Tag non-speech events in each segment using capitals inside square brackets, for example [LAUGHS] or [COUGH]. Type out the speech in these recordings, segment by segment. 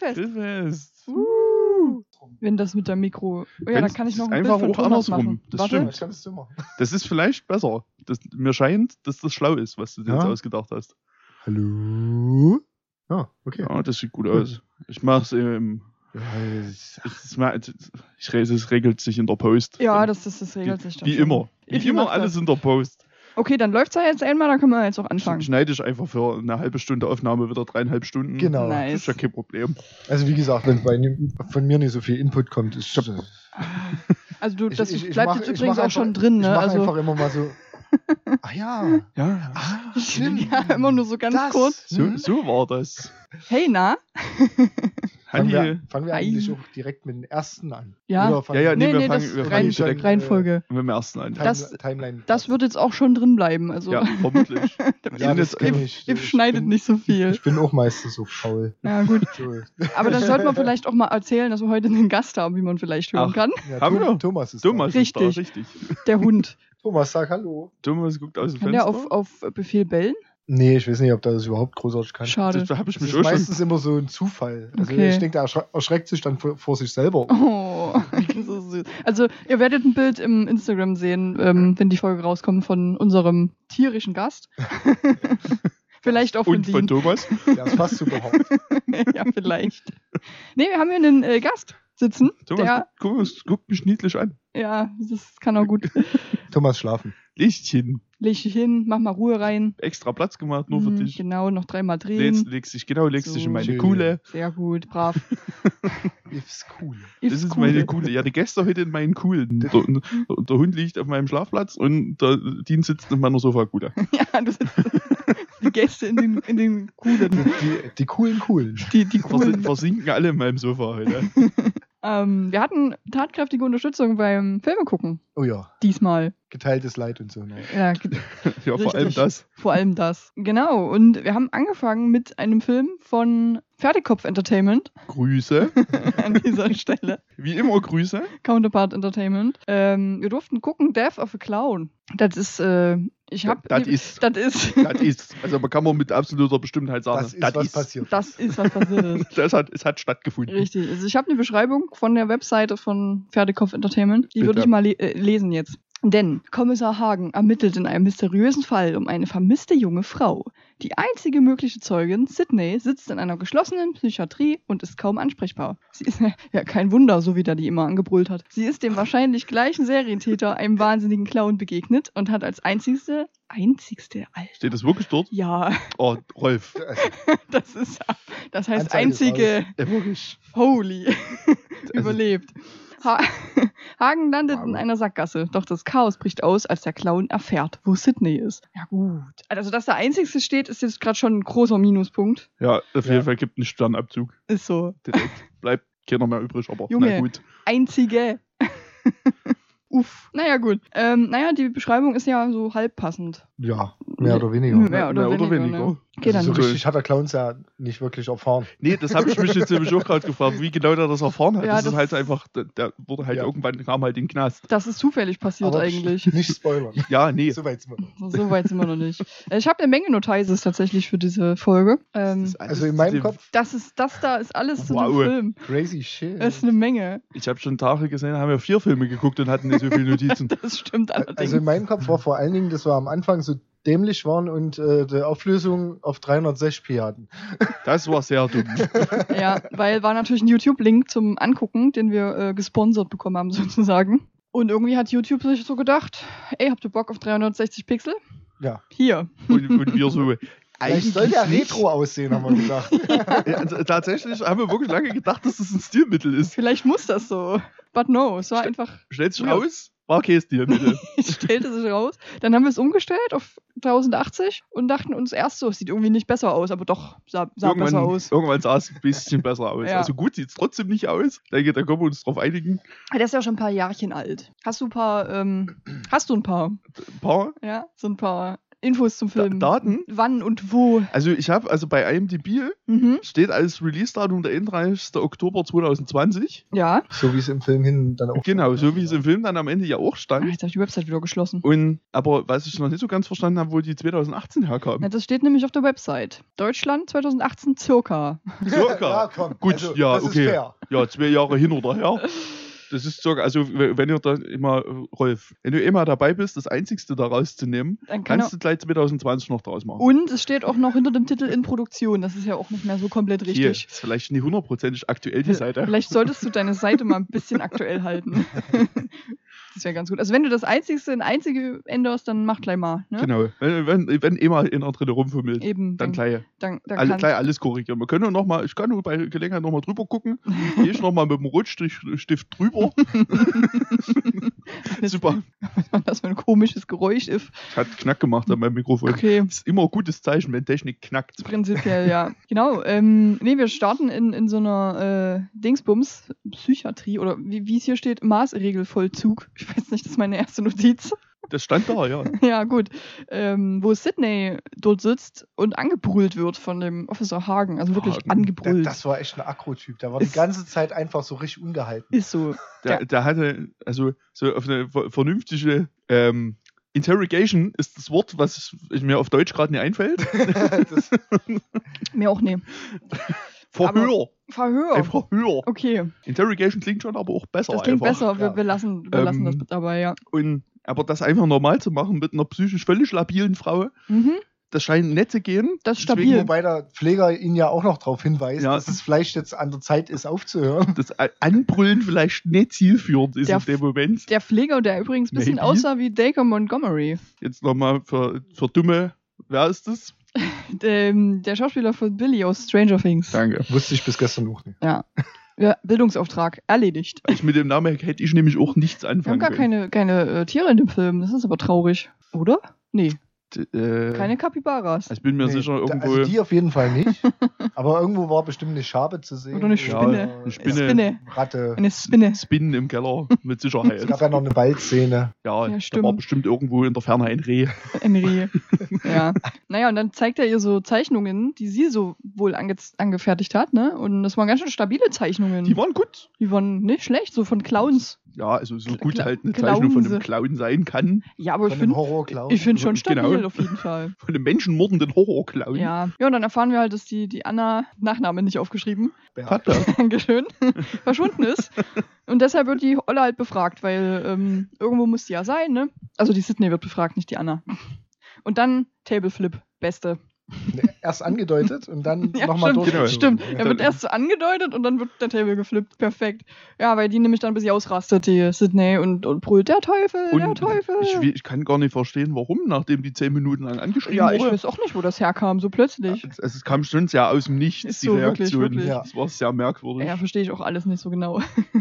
Grillfest. Grillfest. Uh. Wenn das mit dem Mikro. Oh ja, dann Wenn's- kann ich noch ein einfach Bild von auch Thomas andersrum. machen. Das Warte. stimmt. Das ist vielleicht besser. Das, mir scheint, dass das schlau ist, was du dir jetzt Ja. ausgedacht hast. Hallo? Ah, okay. Ja, das sieht gut aus. Ich mach's im. Ja, ich- Es ist mal- Ich rede, es regelt sich in der Post. Ja, das, das, das regelt sich dann. Wie immer. Wie Ich immer alles das. in der Post. Okay, dann läuft's ja jetzt einmal, dann können wir jetzt auch anfangen. Schneide ich einfach für eine halbe Stunde Aufnahme wieder dreieinhalb Stunden. Genau. Das Nice. ist ja kein Problem. Also wie gesagt, wenn bei, von mir nicht so viel Input kommt, ist Also du, Ich- das ich- ich bleibt mach- jetzt ich übrigens auch einfach- schon drin, Ich ne? mache Also einfach immer mal so. Ah ja. [LAUGHS] Ja, Ah, stimmt. ja, immer nur so ganz Das. kurz. so, Mhm. so war das. Hey, na? [LAUGHS] Fangen wir, fangen wir Ei. eigentlich auch direkt mit dem ersten an. Ja. Ja, ja, wir- nee, Nee, wir nee, fangen, wir fangen direkt Reihenfolge. mit dem ersten an. Das- Timeline. Das wird jetzt auch schon drin bleiben. Also Ja, vermutlich. [LAUGHS] ja, das ich. ihr Ich schneidet bin- nicht so viel. Ich bin auch meistens so faul. Ja, gut. Aber dann sollte man vielleicht auch mal erzählen, dass wir heute einen Gast haben, wie man vielleicht hören Ach. kann. Ja, Haben wir? Thomas ist Thomas Richtig. ist da, richtig. Der Hund. Thomas, sag Hallo. Thomas guckt aus dem Kann Fenster. der auf, auf Befehl bellen? Nee, ich weiß nicht, ob der das überhaupt großartig kann. Schade. das Das ist schon. meistens immer so ein Zufall. Also Okay. ich denke, der erschre erschreckt sich dann vor, vor sich selber. Oh, [LAUGHS] so süß. Also, ihr werdet ein Bild im Instagram sehen, ähm, wenn die Folge rauskommt, von unserem tierischen Gast. [LAUGHS] vielleicht auch von Und von. Thomas. Fast so behauptet. ja, vielleicht. Nee, wir haben hier einen äh, Gast sitzen. Thomas, der, guck, guck mich niedlich an. Ja, das kann auch gut. [LAUGHS] Thomas schlafen. Lichtchen. Leg dich hin, mach mal Ruhe rein. Extra Platz gemacht, nur für Mhm, dich. Genau, noch dreimal drehen. Legst, legst dich, genau, legst So. dich in meine Schön. Kuhle. Sehr gut, brav. [LAUGHS] Ist cool. Das ist meine Kuhle. Ja, die Gäste heute in meinen Kuhlen. [LAUGHS] Der, der, Hund liegt auf meinem Schlafplatz und der Dean sitzt in meiner Sofakuhle. Ja, du sitzt die Gäste in den, in den Kuhlen. Die, die coolen Coolen. Die, die coolen. versinken alle in meinem Sofa heute. Ähm, wir hatten tatkräftige Unterstützung beim Filme gucken. Oh ja, Diesmal. geteiltes Leid und so. Ne? Ja, [LAUGHS] Ja, vor allem das. vor allem das. Genau. Und wir haben angefangen mit einem Film von Fertigkopf Entertainment Grüße. [LAUGHS] an dieser Stelle. Wie immer Grüße. Counterpart Entertainment. Ähm, wir durften gucken Death of a Clown. Das ist, äh, ich hab. Das ist. Das ist. Das ist. Also man kann man mit absoluter Bestimmtheit sagen. Das ist, was passiert. Das ist, was passiert ist. [LAUGHS] Das hat, es hat stattgefunden. Richtig. Also ich habe eine Beschreibung von der Webseite von Pferdekopf Entertainment. Die würde ich mal le äh, lesen jetzt. Denn Kommissar Hagen ermittelt in einem mysteriösen Fall um eine vermisste junge Frau. Die einzige mögliche Zeugin, Sydney, sitzt in einer geschlossenen Psychiatrie und ist kaum ansprechbar. Sie ist [LAUGHS] ja kein Wunder, so wie der die immer angebrüllt hat. Sie ist dem wahrscheinlich gleichen Serientäter, einem wahnsinnigen Clown, begegnet und hat als einzigste, einzigste, Alter. Steht das wirklich dort? Ja, Oh, Rolf. Also, [LAUGHS] das ist, das heißt Anzeige ist einzige. Holy. [LAUGHS] Überlebt. Ha [LAUGHS] Hagen landet Wow. in einer Sackgasse, doch das Chaos bricht aus, als der Clown erfährt, wo Sydney ist. Ja gut. Also, dass der Einzigste steht, ist jetzt gerade schon ein großer Minuspunkt. Ja, auf Ja. jeden Fall gibt einen Sternabzug. Ist so. Direkt. Bleibt keiner mehr übrig, aber Junge. na gut. Einzige. [LAUGHS] Uff. Naja, gut. Ähm, naja, die Beschreibung ist ja so halb passend. ja, mehr oder weniger. Mehr oder weniger, ne? Okay, also so richtig hat der Clowns ja nicht wirklich erfahren. Nee, das habe ich mich jetzt nämlich auch gerade gefragt, wie genau der das erfahren hat. Ja, das, das- ist halt einfach, der, wurde halt Ja. irgendwann, kam halt in den Knast. Das ist zufällig passiert Aber eigentlich. [LAUGHS] Nicht spoilern. Ja, nee. So weit sind wir. noch. So weit sind wir noch nicht. Äh, Ich habe eine Menge Notices tatsächlich für diese Folge. Ähm, Das Also in meinem dem- Kopf, das ist, das da ist alles zu dem Wow. Film. crazy shit. Das ist eine Menge. Ich habe schon Tage gesehen, haben wir vier Filme geguckt und hatten nicht so viele Notizen. [LAUGHS] Das stimmt allerdings. Also in meinem Kopf war vor allen Dingen, dass wir am Anfang so dämlich waren und äh, die Auflösung auf 360p hatten. [LAUGHS] Das war sehr dumm. Ja, weil war natürlich ein YouTube-Link zum Angucken, den wir äh, gesponsert bekommen haben, [LAUGHS] sozusagen. Und irgendwie hat YouTube sich so gedacht, ey, habt ihr Bock auf 360 Pixel? Ja. Hier. Und, und wir so. [LAUGHS] Vielleicht soll der nicht. Retro aussehen, haben wir gedacht. Ja, also tatsächlich haben wir wirklich lange gedacht, dass das ein Stilmittel ist. Vielleicht muss das so. But no, es war Ste- einfach, Stellt sich Ja. raus, war kein Stilmittel. es stellte sich raus. Dann haben wir es umgestellt auf 1080 und dachten uns erst so, es sieht irgendwie nicht besser aus, aber doch, sah, sah besser aus. irgendwann sah es ein bisschen besser [LAUGHS] aus. Ja. Also gut sieht es trotzdem nicht aus. Denke, da können wir uns drauf einigen. Der ist ja schon ein paar Jahrchen alt. Hast du ein paar, ähm, hast du ein paar, Ein paar. ja, so ein paar Infos zum Da, Film. Daten. Wann und wo. Also ich habe, also bei IMDb Mhm. steht als Release-Datum der 31. Oktober 2020. Ja. So wie es im Film hin dann auch. Genau, so wie es im Film dann am Ende ja auch Ah, stand. jetzt habe ich die Website wieder geschlossen. Und, aber was ich noch nicht so ganz verstanden habe, wo die 2018 herkam. Ja, das steht nämlich auf der Website. Deutschland 2018 circa. Circa. [LAUGHS] ja, komm. Gut, also, ja, das okay. Ist fair. Ja, zwei Jahre hin oder her. [LAUGHS] Das ist sogar, also wenn ihr da immer, Rolf, wenn du immer dabei bist, das Einzigste da rauszunehmen, Dann kann kannst du gleich 2020 noch draus machen. Und es steht auch noch hinter dem Titel in Produktion. Das ist ja auch nicht mehr so komplett Hier, richtig. ist vielleicht nicht hundertprozentig aktuell die Seite. Vielleicht solltest du deine Seite mal ein bisschen aktuell halten. [LAUGHS] [LAUGHS] das wäre ganz gut. Also wenn du das Einzigste in Einzige änderst, dann mach gleich mal. Ne? Genau. Wenn, wenn, wenn immer einer drin rumfummelt, Eben. dann gleich, dann, dann alle, gleich alles korrigieren. Wir können noch mal, ich kann nur bei Gelegenheit nochmal drüber gucken. [LAUGHS] Gehe ich nochmal mit dem Rotstift drüber. [LAUGHS] [LAUGHS] Super. Was das für ein komisches Geräusch ist. Hat Knack gemacht an meinem Mikrofon. Okay. Ist immer ein gutes Zeichen, wenn Technik knackt. Prinzipiell, ja. [LAUGHS] Genau. Ähm, nee, wir starten in, in so einer äh, Dingsbums, Psychiatrie oder wie wie es hier steht, Maßregelvollzug. Ich weiß nicht, das ist meine erste Notiz. Das stand da, ja. [LAUGHS] ja, gut. Ähm, wo Sydney dort sitzt und angebrüllt wird von dem Officer Hagen. Also wirklich Hagen. Angebrüllt. das war echt ein Akro-Typ. Der war die Ist- ganze Zeit einfach so richtig ungehalten. ist so. Der, der hatte, also so auf eine ver- vernünftige ähm, Interrogation ist das Wort, was mir auf Deutsch gerade nicht einfällt. das, [LAUGHS] [LAUGHS] Mir auch nee. Verhör. Verhör. Ein Verhör. Okay, Interrogation klingt schon aber auch besser. das klingt einfach. besser. Wir, ja. wir lassen, wir lassen Ähm, das dabei, ja. Und, aber das einfach normal zu machen mit einer psychisch völlig labilen Frau, Mhm, das scheint nicht zu gehen. das ist Deswegen, stabil. wobei der Pfleger ihn ja auch noch darauf hinweist, Ja. dass es vielleicht jetzt an der Zeit ist, aufzuhören. Das Anbrüllen vielleicht nicht zielführend ist Der in dem Moment. Der Pfleger, der übrigens ein bisschen Maybe. aussah wie Dacre Montgomery. Jetzt nochmal für, für Dumme, wer ist das? [LAUGHS] Ähm, der Schauspieler von Billy aus Stranger Things. Danke. Wusste ich bis gestern noch nicht. Ja. Ja. Bildungsauftrag erledigt. Ich mit dem Namen hätte ich nämlich auch nichts Wir haben anfangen gar können. keine, keine äh, Tiere in dem Film. Das ist aber traurig. Oder? Nee, äh, keine Capybaras. Ich bin mir Nee, sicher da- irgendwo. Also die auf jeden Fall nicht. [LAUGHS] Aber irgendwo war bestimmt eine Schabe zu sehen. Oder eine Spinne. eine Eine Spinne. Spinne. Ratte. Eine Spinne. Spinnen im Keller, mit [LAUGHS] Sicherheit. Es gab ja noch eine Waldszene. ja, Ja, da stimmt. war bestimmt irgendwo in der Ferne ein Reh. [LAUGHS] Henry. ja. Naja, und dann zeigt er ihr so Zeichnungen, die sie so wohl ange angefertigt hat, ne? Und das waren ganz schön stabile Zeichnungen. Die waren gut. Die waren nicht schlecht, so von Clowns. Ja, also so gut Kla- halt eine Zeichnung von einem. Clown sein kann. Ja, aber ich Von einem finde Horror-Clown. ich find schon stabil Genau. auf jeden Fall. [LAUGHS] Von einem menschenmordenden Horror-Clown. Ja. Ja, und dann erfahren wir halt, dass die, die Anna, Nachname nicht aufgeschrieben, Hat er. [LAUGHS] Dankeschön, [LAUGHS] verschwunden ist. Und deshalb wird die Olle halt befragt, weil ähm, irgendwo muss die ja sein, ne? Also die Sydney wird befragt, nicht die Anna. Und dann Tableflip, beste. Erst angedeutet und dann [LAUGHS] Ja, nochmal stimmt, durchgezogen. stimmt. Ja. Er wird erst so angedeutet und dann wird der Table geflippt. Perfekt. Ja, weil die nämlich dann ein bisschen ausrastet, die Sydney, und, und brüllt, der Teufel, der Und Teufel. ich, ich kann gar nicht verstehen, warum, nachdem die zehn Minuten lang angeschrieben ja, ich wurde. weiß auch nicht, wo das herkam, so plötzlich. Also es kam schon sehr aus dem Nichts, Ist die so, wirklich, Reaktion. wirklich. Ja. Das war sehr merkwürdig. Ja, verstehe ich auch alles nicht so genau.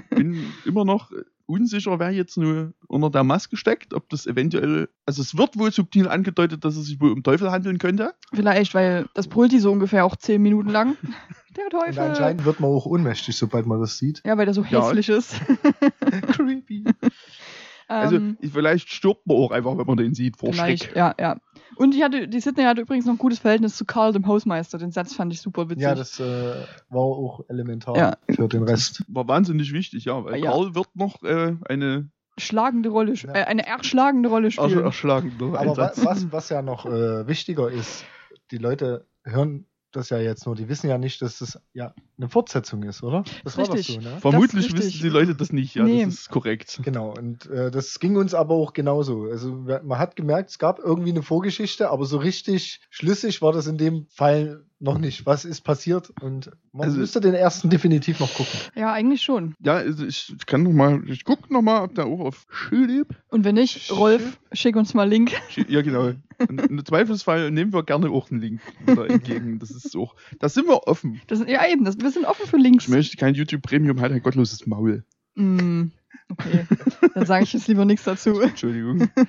bin immer noch unsicher, wer jetzt nur unter der Maske steckt, ob das eventuell, also es wird wohl subtil angedeutet, dass es sich wohl um Teufel handeln könnte. Vielleicht, weil das brüllt die so ungefähr auch zehn Minuten lang. [LAUGHS] Der Und Teufel. anscheinend wird man auch ohnmächtig, sobald man das sieht. Ja, weil der so Ja. hässlich ist. [LAUGHS] Creepy. [LAUGHS] Also Ähm, vielleicht stirbt man auch einfach, wenn man den sieht, vor Vielleicht, Schreck. ja, ja. Und die, hatte, die Sydney hatte übrigens noch ein gutes Verhältnis zu Karl, dem Hausmeister. Den Satz fand ich super witzig. Ja, das äh, war auch elementar Ja. für den Rest. War wahnsinnig wichtig, ja, weil Ja. Karl wird noch äh, eine schlagende Rolle, Ja. äh, eine erschlagende Rolle spielen. erschlagende Aber was, was ja noch äh, wichtiger ist, die Leute hören das ja jetzt nur, die wissen ja nicht, dass das ja eine Fortsetzung ist, oder? Das war Richtig. doch so, ne? Vermutlich das wissen die Leute das nicht, ja, Nee. das ist korrekt. Genau, und äh, das ging uns aber auch genauso. Also man hat gemerkt, es gab irgendwie eine Vorgeschichte, aber so richtig schlüssig war das in dem Fall noch nicht. Was ist passiert? Und man Also- müsste den ersten definitiv noch gucken. Ja, eigentlich schon. Ja, also ich kann noch mal, ich guck noch mal, ob der auch auf Schulib. Und wenn nicht, Rolf, schick uns mal Link. Ja, genau. Und Im Zweifelsfall nehmen wir gerne auch einen Link entgegen. Das ist auch, da sind wir offen. Das, ja, eben, das, wir sind offen für Links. Ich möchte kein YouTube Premium, halt ein gottloses Maul. Mm, Okay, dann sage ich jetzt lieber nichts dazu. Entschuldigung. [LAUGHS]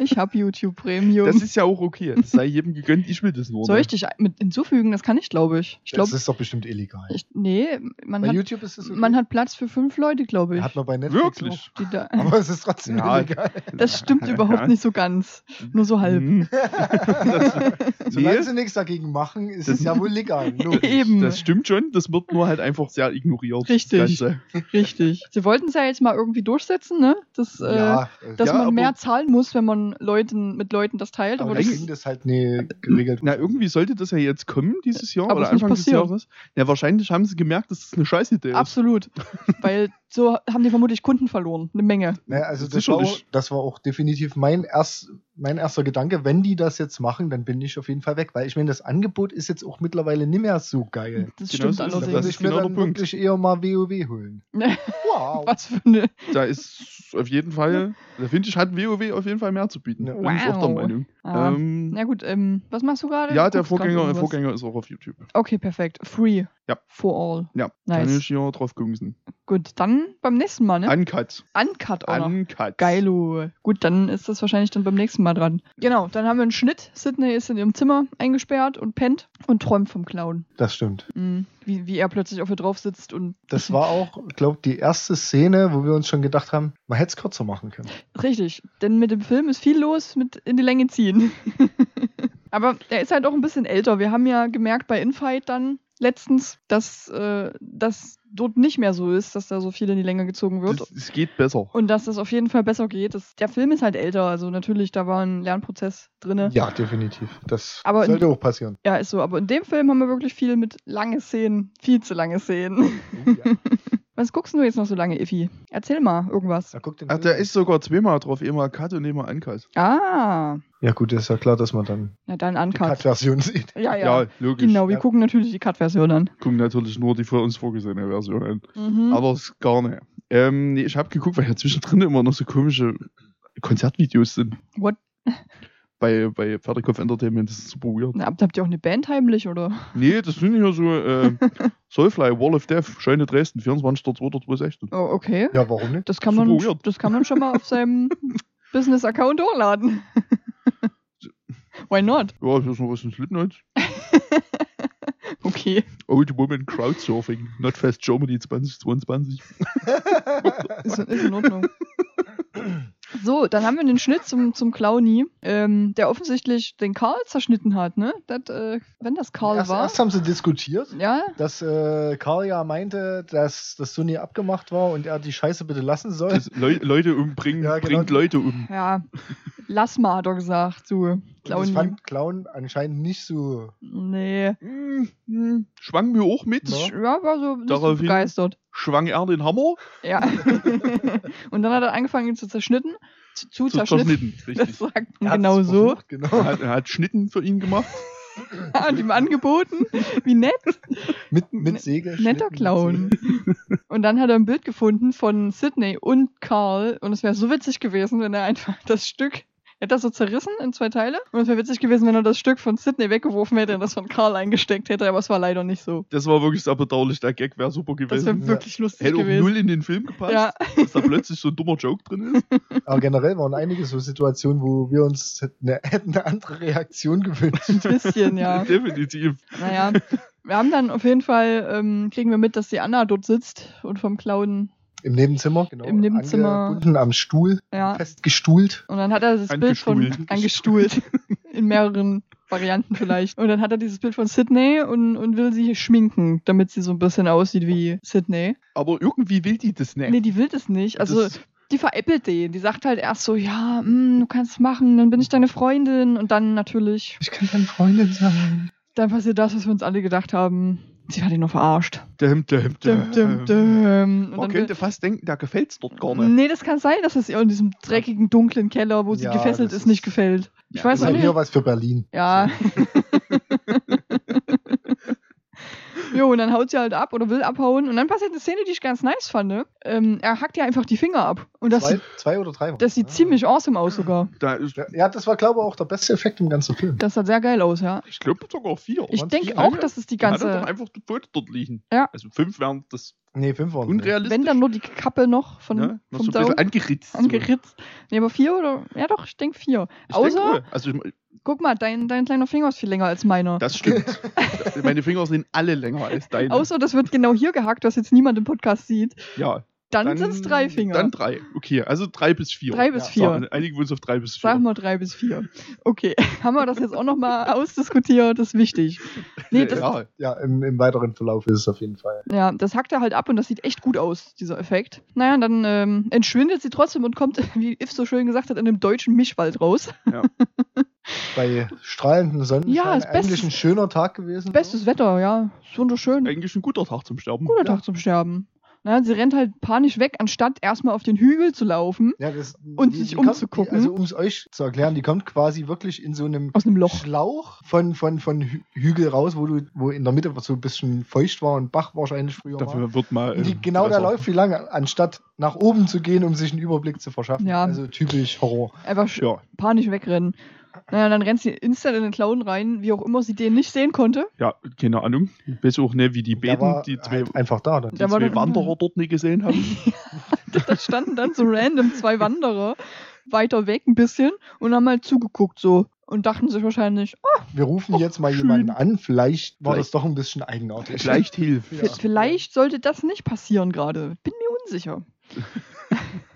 Ich habe YouTube Premium. Das ist ja auch okay. Das sei jedem gegönnt, ich will das nur. Soll ne? ich dich mit hinzufügen? Das kann ich, glaube ich. Ich das glaube, ist doch bestimmt illegal. ich, nee, man Bei hat, YouTube ist es okay. man hat Platz für fünf Leute, glaube ich. Hat man bei Netflix Wirklich? Auch. Aber es ist trotzdem Ja. illegal. das stimmt überhaupt nicht so ganz. Nur so halb. Mhm. [LAUGHS] Solange Nee. sie nichts dagegen machen, ist Das- es ja wohl legal. Logisch. [LAUGHS] Eben. Das stimmt schon, das wird nur halt einfach sehr ignoriert. Richtig. Das. Richtig. Sie wollten es ja jetzt mal irgendwie durchsetzen, ne? Das, äh, ja, äh, dass Ja, man mehr zahlen muss, wenn man Leuten mit Leuten das teilt. aber Aber, das das, halt nie geregelt. Na, irgendwie sollte das ja jetzt kommen dieses Jahr Aber oder ist nicht Anfang des passiert. Jahres. Ja, wahrscheinlich haben sie gemerkt, dass das eine Scheißidee ist. absolut. [LAUGHS] Weil so haben die vermutlich Kunden verloren. Eine Menge. Ne, also das war, auch, das war auch definitiv mein, erst, mein erster Gedanke. Wenn die das jetzt machen, dann bin ich auf jeden Fall weg. Weil ich meine, das Angebot ist jetzt auch mittlerweile nicht mehr so geil. Das Genau stimmt Das allerdings. ist ich mir genau dann der Punkt. wirklich eher mal WoW holen. [LAUGHS] Wow. Was für eine. Da ist auf jeden Fall, da finde ich, hat WoW auf jeden Fall mehr zu bieten. Ja. Bin ich auch der Wow. Meinung. Ah. Ähm, Na gut, ähm, was machst du gerade? ja, der Vorgänger? Vorgänger ist auch auf YouTube. Okay, perfekt. Free. Ja. For all. Ja, Nice. kann ich hier drauf gucken. Gut, dann beim nächsten Mal, ne? Uncut. Uncut auch. Uncut. Geilo. Gut, dann ist das wahrscheinlich dann beim nächsten Mal dran. Genau, dann haben wir einen Schnitt. Sydney ist in ihrem Zimmer eingesperrt und pennt und träumt vom Clown. Das stimmt. Mhm. Wie, wie er plötzlich auf ihr drauf sitzt und. Das [LAUGHS] war auch, glaube die erste Szene, wo wir uns schon gedacht haben, man hätte es kürzer machen können. Richtig, denn mit dem Film ist viel los mit in die Länge ziehen. [LAUGHS] Aber er ist halt auch ein bisschen älter. Wir haben ja gemerkt bei Infight dann letztens, dass äh, das dort nicht mehr so ist, dass da so viel in die Länge gezogen wird. Es geht besser. Und dass das auf jeden Fall besser geht. Das, der Film ist halt älter, also natürlich, da war ein Lernprozess drin. Ja, definitiv. Das Aber in- sollte auch passieren. Ja, ist so. Aber in dem Film haben wir wirklich viel mit lange Szenen, viel zu lange Szenen. ja. [LAUGHS] Was guckst du jetzt noch so lange, Iffi? Erzähl mal irgendwas. Den Ach, der ist sogar zweimal drauf. Einmal Cut und einmal Uncut. Ah, Ja gut, ist ja klar, dass man dann na dann die Uncut. Cut-Version sieht. Ja, ja. logisch. Genau, wir Ja. gucken natürlich die Cut-Version an. Gucken natürlich nur die für uns vorgesehene Version an. Mhm. Aber es gar nicht. Ähm, nee, ich habe geguckt, weil ja zwischendrin immer noch so komische Konzertvideos sind. What? Bei, bei Pferdekopf Entertainment, das ist super weird. Na, habt, habt ihr auch eine Band heimlich, oder? Nee, das sind hier so äh, [LAUGHS] Soulfly, Wall of Death, Scheune Dresden, 24.02.2016. Oh, okay. Ja, warum nicht? Das kann, Super man, weird. das kann man schon mal auf seinem [LAUGHS] Business-Account hochladen. Why not? Ja, hier ist noch was in Slipknot. [LAUGHS] Okay. Old Woman Crowdsurfing, Notfest Germany 2022. Ist, ist in Ordnung. So, dann haben wir den Schnitt zum, zum Clowny, ähm, der offensichtlich den Karl zerschnitten hat, ne? Das, äh, wenn das Karl Erst, war. erst haben sie diskutiert, Ja, dass äh, Karl ja meinte, dass das so nie abgemacht war und er die Scheiße bitte lassen soll. Das Leu Leute umbringen, Ja, genau. bringt Leute um. ja. Lass mal, hat er gesagt. So, Und das Clowny. fand Clown anscheinend nicht so. Nee. Hm, hm, Schwang mir auch mit. Ja. Ja, war so nicht so begeistert. Schwang er den Hammer. Ja. [LAUGHS] und dann hat er angefangen, ihn zu zerschnitten. Zu, zu, Zu zerschnitten. zerschnitten, [LAUGHS] Das richtig. sagt Er man genau so. Genau. Er hat, er hat Schnitten für ihn gemacht. [LAUGHS] und ihm angeboten. Wie nett. Mit, mit Segel. Netter Clown. Und dann hat er ein Bild gefunden von Sydney und Carl. Und es wäre so witzig gewesen, wenn er einfach das Stück. Er hat das so zerrissen in zwei Teile. Und es wäre witzig gewesen, wenn er das Stück von Sydney weggeworfen hätte und das von Carl eingesteckt hätte. Aber es war leider nicht so. Das war wirklich sehr bedauerlich. Der Gag wäre super Das gewesen. wäre Ja. wirklich lustig Hätte auch gewesen. null in den Film gepasst, Ja. dass da plötzlich so ein dummer Joke drin ist. [LAUGHS] Aber generell waren einige so Situationen, wo wir uns hätten eine, eine andere Reaktion gewünscht. Ein bisschen, ja. [LAUGHS] Definitiv. Naja, wir haben dann auf jeden Fall, ähm, kriegen wir mit, dass die Anna dort sitzt und vom Clown, Im Nebenzimmer, genau. Im Nebenzimmer. Angebunden am Stuhl, ja. festgestuhlt. Und dann hat er das Bild von Angestuhlt. [LAUGHS] In mehreren Varianten vielleicht. Und dann hat er dieses Bild von Sydney und, und will sie schminken, damit sie so ein bisschen aussieht wie Sydney. Aber irgendwie will die das nicht. Nee, die will das nicht. Also, Das- die veräppelt den. Die sagt halt erst so, ja, mm, du kannst es machen, dann bin ich deine Freundin. Und dann natürlich, Ich kann deine Freundin sein. dann passiert das, was wir uns alle gedacht haben. Sie hat ihn nur verarscht. Dum, dum, dum. dum. Und Man dann könnte fast denken, da gefällt's dort gar nicht. Nee, das kann sein, dass es ihr in diesem dreckigen, dunklen Keller, wo sie Ja, gefesselt das ist, nicht ist- gefällt. Ich Ja, weiß auch ist nicht. hier was für Berlin. Ja. [LAUGHS] Jo, und dann haut sie halt ab oder will abhauen. Und dann passiert eine Szene, die ich ganz nice fand. ne? Ähm, er hackt ja einfach die Finger ab. Und das, zwei, sieht, zwei oder drei. das sieht ziemlich awesome aus sogar. Da ist, Ja, das war, glaube ich, auch der beste Effekt im ganzen Film. Das sah sehr geil aus, ja. ich glaube sogar vier. Ich denke auch, dass es die Dann hat er doch ganze. einfach die Foto dort liegen. Ja. Also fünf wären das Nee, fünf waren unrealistisch. Wenn dann nur die Kappe noch von, ja, noch so vom ein bisschen angeritzt. so. angeritzt. Nee, aber vier oder. Ja, doch, ich denke vier. Ich denk Außer, wohl. also ich- guck mal, dein, dein kleiner Finger ist viel länger als meiner. das stimmt. [LAUGHS] Meine Finger sind alle länger als deine. Außer, das wird genau hier gehackt, was jetzt niemand im Podcast sieht. ja, Dann, sind es drei Finger. Dann drei. Okay, also drei bis vier. Drei bis Ja, vier. So, einigen wir uns auf drei bis vier. Sagen wir drei bis vier. Okay, [LAUGHS] haben wir das jetzt auch nochmal ausdiskutiert, das ist wichtig. Nee, das, ja, Ja, im, im weiteren Verlauf ist es auf jeden Fall. ja, das hackt er halt ab und das sieht echt gut aus, dieser Effekt. Naja, und dann ähm, entschwindet sie trotzdem und kommt, [LAUGHS] wie Yves so schön gesagt hat, in einem deutschen Mischwald raus. Bei strahlendem Sonnenschein Ja, ist eigentlich bestes- ein schöner Tag gewesen. Bestes Wetter, ja, ist wunderschön. eigentlich ein guter Tag zum Sterben. Guter ja. Tag zum Sterben. Naja, sie rennt halt panisch weg, anstatt erstmal auf den Hügel zu laufen, Ja, das, Und sich kommt- umzugucken. Die, also um es euch zu erklären, die kommt quasi wirklich in so einem aus einem Loch. Schlauch von, von, von Hü- Hügel raus, wo du, wo in der Mitte so ein bisschen feucht war und Bach wahrscheinlich früher war. Dafür wird mal. Die, ähm, genau da Gewässer. läuft wie lange, anstatt nach oben zu gehen, um sich einen Überblick zu verschaffen. Ja. Also typisch Horror. Einfach Ja, panisch wegrennen. Naja, dann rennt sie instant in den Clown rein, wie auch immer sie den nicht sehen konnte. ja, keine Ahnung. Ich weiß auch nicht, wie die beten, war die zwei, halt einfach da. Dann. die war zwei dann- Wanderer dort nicht gesehen haben. [LAUGHS] da standen dann so random zwei Wanderer weiter weg ein bisschen und haben halt zugeguckt so und dachten sich wahrscheinlich, oh, Wir rufen jetzt mal schön. jemanden an, vielleicht war Vielleicht- das doch ein bisschen eigenartig. Vielleicht hilft. Ja. vielleicht sollte das nicht passieren gerade. Bin mir unsicher. [LAUGHS]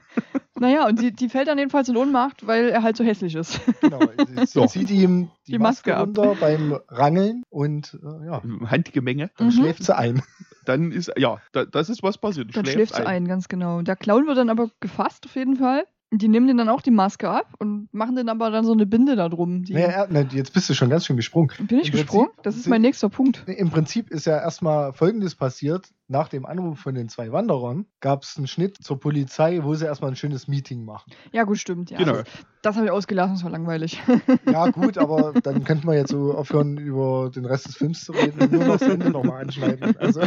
naja, und die, die fällt dann jedenfalls in Ohnmacht, weil er halt so hässlich ist. Genau. Sie [LAUGHS] So. zieht ihm die, Die Maske, Maske ab. runter beim Rangeln und äh, ja, Handgemenge. dann Mhm. schläft sie ein. Dann ist, ja, da, das ist was passiert. Dann schläft sie ein, ganz genau. Der Clown wird dann aber gefasst auf jeden Fall. Die nehmen den dann auch die Maske ab und machen den aber dann so eine Binde da drum. Er, ne, jetzt bist du schon ganz schön gesprungen. Bin ich im gesprungen? Prinzip Das ist mein nächster Punkt. Im Prinzip ist ja erstmal Folgendes passiert. Nach dem Anruf von den zwei Wanderern gab es einen Schnitt zur Polizei, wo sie erstmal ein schönes Meeting machen. Ja, gut, stimmt. Ja. Genau. Das, das habe ich ausgelassen, das war langweilig. Ja, gut, aber dann könnte man jetzt so aufhören, über den Rest des Films zu reden und nur noch das Ende nochmal anschneiden. Also,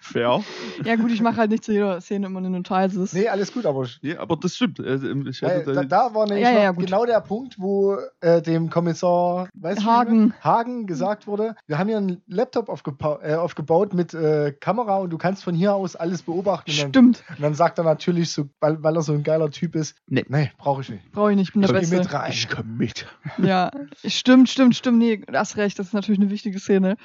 Fair. ja, gut, ich mache halt nicht zu jeder Szene immer eine Notisis. nee, alles gut, aber Ja, aber das stimmt. Also, ich Weil, hatte da, da war nämlich Ja, ja, genau der Punkt, wo äh, dem Kommissar Hagen. Hagen gesagt wurde, wir haben hier einen Laptop aufgebaut, äh, aufgebaut mit äh, Kamera und du kannst von hier aus alles beobachten. Und dann, Stimmt, und dann sagt er natürlich, so, weil, weil er so ein geiler Typ ist, Nee. nee, brauche ich nicht. brauche ich nicht, bin der Ich geh Beste. mit rein. ich komm mit. Ja, stimmt, stimmt, stimmt. Nee, du hast recht, das ist natürlich eine wichtige Szene.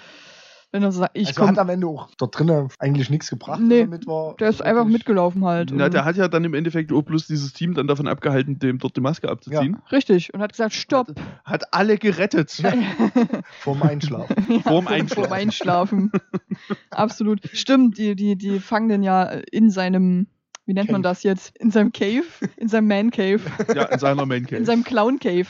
Wenn er so sagt, ich also hat komme. am Ende auch dort drinnen eigentlich nichts gebracht. Nee, war. Der ist einfach mitgelaufen halt. Na, und- der hat ja dann im Endeffekt auch bloß dieses Team dann davon abgehalten, dem dort die Maske abzuziehen. Richtig, und hat gesagt, stopp. Hat alle gerettet. [LAUGHS] [LAUGHS] Vorm Einschlafen. Vorm Vorm Einschlafen. Einschlafen. [LAUGHS] Absolut. Stimmt, die, die, die fangen den ja in seinem, wie nennt man Cave. das jetzt? In seinem Cave? In seinem Man Cave. Ja, in seiner Man Cave. In seinem Clown Cave.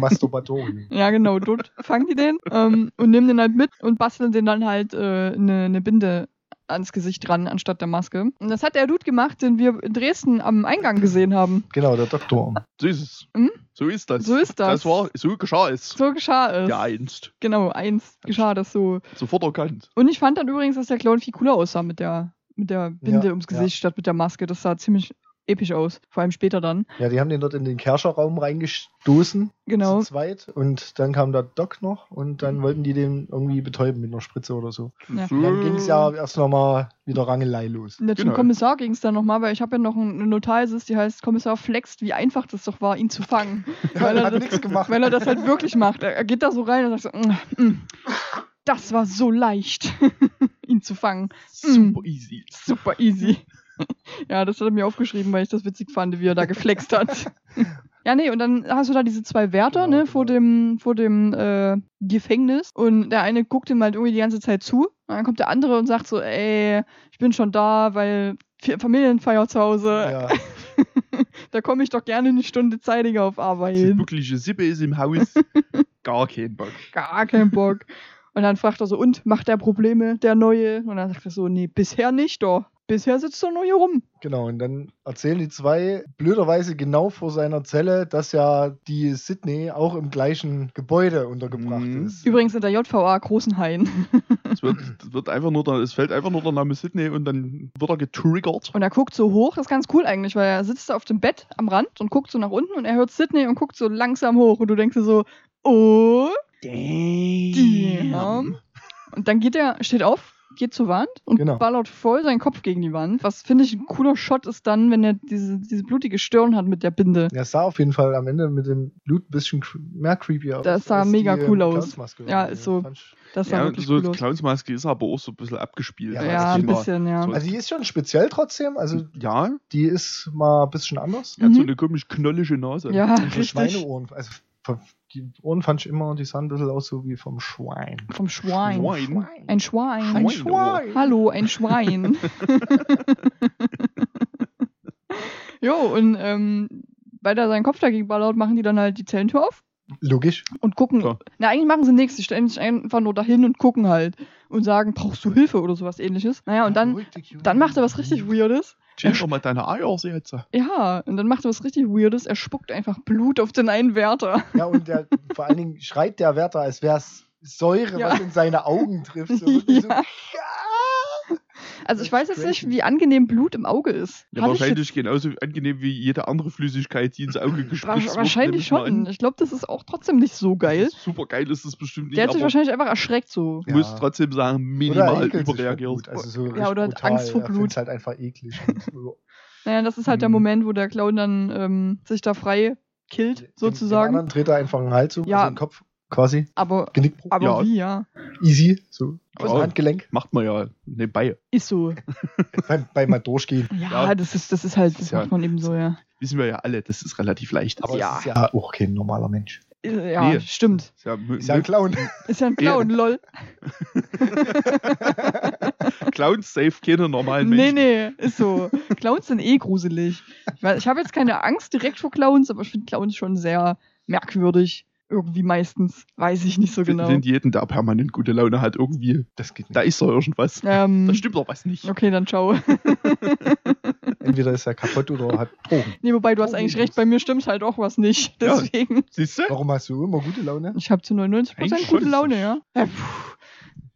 Masturbatorium. [LAUGHS] Ja, genau, dort fangen die den ähm, und nehmen den halt mit und basteln den dann halt eine äh, ne- Binde ans Gesicht dran, anstatt der Maske. Und das hat der Dude gemacht, den wir in Dresden am Eingang gesehen haben. Genau, der Doktor. So ist es. Hm? So ist das. So ist das. Das war, so geschah es. So geschah es. Ja, einst. Genau, eins geschah das so. Sofort erkannt. Und ich fand dann übrigens, dass der Clown viel cooler aussah mit der, mit der Binde Ja, ums ja. Gesicht statt mit der Maske. Das sah ziemlich episch aus. Vor allem später dann. Ja, die haben den dort in den Kerscherraum reingestoßen. Genau. Zu zweit. Und dann kam der Doc noch und dann wollten die den irgendwie betäuben mit einer Spritze oder so. Ja. Und dann ging es ja erst nochmal wieder Rangelei los. Und zum Genau. Kommissar ging es dann nochmal, weil ich habe ja noch ein- eine Notiz, die heißt, Kommissar flext, wie einfach das doch war, ihn zu fangen. [LAUGHS] weil, er hat das, nichts gemacht. weil er das halt wirklich macht. Er, er geht da so rein und sagt so, mm, mm, das war so leicht, [LAUGHS] ihn zu fangen. Super easy. Super easy. [LAUGHS] ja, das hat er mir aufgeschrieben, weil ich das witzig fand, wie er da geflext hat. [LAUGHS] ja, nee, und dann hast du da diese zwei Wärter, Genau, ne, vor genau. dem, vor dem äh, Gefängnis. Und der eine guckt ihm halt irgendwie die ganze Zeit zu. Und dann kommt der andere und sagt so, ey, ich bin schon da, weil Familienfeier zu Hause. Ja, [LAUGHS] da komme ich doch gerne eine Stunde zeitiger auf Die Arbeit. wirkliche Sippe ist im Haus. Gar kein Bock. Gar keinen Bock. Und dann fragt er so, und macht der Probleme, der Neue? Und dann sagt er so, nee, bisher nicht, doch. Bisher sitzt er nur hier rum. genau. Und dann erzählen die zwei blöderweise genau vor seiner Zelle, dass ja die Sydney auch im gleichen Gebäude untergebracht Mhm. ist. Übrigens in der JVA Großenhain. [LAUGHS] Es, wird, es, wird einfach nur der, es fällt einfach nur der Name Sydney und dann wird er getriggert. Und er guckt so hoch, das ist ganz cool eigentlich, weil er sitzt da auf dem Bett am Rand und guckt so nach unten und er hört Sydney und guckt so langsam hoch und du denkst dir so, oh, Damn. Und dann geht er, steht auf, geht zur Wand und Genau. ballert voll seinen Kopf gegen die Wand. Was finde ich ein cooler Shot ist dann, wenn er diese, diese blutige Stirn hat mit der Binde. Ja, es sah auf jeden Fall am Ende mit dem Blut ein bisschen mehr creepy aus. Das sah mega die, cool ähm, aus. Ja, ist so. Das sah Ja, wirklich so cool aus. Clownsmaske ist aber auch so ein bisschen abgespielt. Ja, Also Ja, die ein bisschen, ja. so- Also die ist schon speziell trotzdem. Also Ja, die ist mal ein bisschen anders. er hat so Mhm. eine komisch knollige Nase. Ja, Und so richtig. Schweineohren. Also die Ohren fand ich immer, die sahen ein bisschen aus so wie vom Schwein. Vom Schwein. Schwein. Ein Schwein. Ein Schwein. Schwein. Hallo, ein Schwein. [LAUGHS] jo, und ähm, weil er seinen Kopf dagegen ballert, machen die dann halt die Zellentür auf Logisch. und gucken. Klar. Na, eigentlich machen sie nichts. Die stellen sich einfach nur dahin und gucken halt. Und sagen, brauchst du Hilfe oder sowas ähnliches. Naja, und dann, dann macht er was richtig Weirdes. Chill doch mal deine Eier jetzt. Ja, und dann macht er was richtig Weirdes. Er spuckt einfach Blut auf den einen Wärter. Ja, und der, vor allen Dingen schreit der Wärter, als wäre es Säure, Ja. was in seine Augen trifft. So, [LAUGHS] wirklich so, Ja. [LAUGHS] Also ich weiß jetzt nicht, wie angenehm Blut im Auge ist. Ja, wahrscheinlich genauso angenehm wie jede andere Flüssigkeit, die ins Auge gespritzt wird. wahrscheinlich schon. Ich glaube, das ist auch trotzdem nicht so geil. Super geil ist das bestimmt nicht, Der hat sich wahrscheinlich einfach erschreckt so. ich muss Ja. trotzdem sagen, Oder minimal er überreagiert. Blut, Also so Ja, oder hat brutal. Angst vor Blut. find's halt einfach eklig. [LAUGHS] Naja, das ist halt der Mhm. Moment, wo der Clown dann ähm, sich da frei killt, Dem- Dem sozusagen. anderen dreht er einfach einen Hals um, Ja. also den Kopf quasi. Aber, Genickbruch. aber Ja. wie, ja. Easy. So. Aus dem Ja. Handgelenk. Macht man ja nebenbei. Ist so. [LAUGHS] beim, beim mal durchgehen. Ja, Ja. das ist, das ist halt, das Ja. macht man eben so, ja. Wissen wir ja alle, das ist relativ leicht. Aber Ja. es ist ja auch kein normaler Mensch. Äh, Ja, Nee. stimmt. Ist ja, Ist ja ein Clown. [LAUGHS] Ist ja ein Clown, lol. [LAUGHS] Clowns safe keine normalen Nee, Menschen. nee, ist so. Clowns sind eh gruselig. Ich, ich habe jetzt keine Angst direkt vor Clowns, aber ich finde Clowns schon sehr merkwürdig. Irgendwie meistens. Weiß ich nicht so genau. Sind jeden, der permanent gute Laune hat, irgendwie, Das geht da nicht. ist doch irgendwas. Ähm, Da stimmt doch was nicht. okay, dann ciao. [LAUGHS] Entweder ist er kaputt oder hat Drogen. Nee, wobei du hast Oh, eigentlich recht, bei mir stimmt halt auch was nicht. Ja. Deswegen. Siehst du? Warum hast du immer gute Laune? Ich habe zu 99% Eigentlich gute. Laune, ja. ja pff,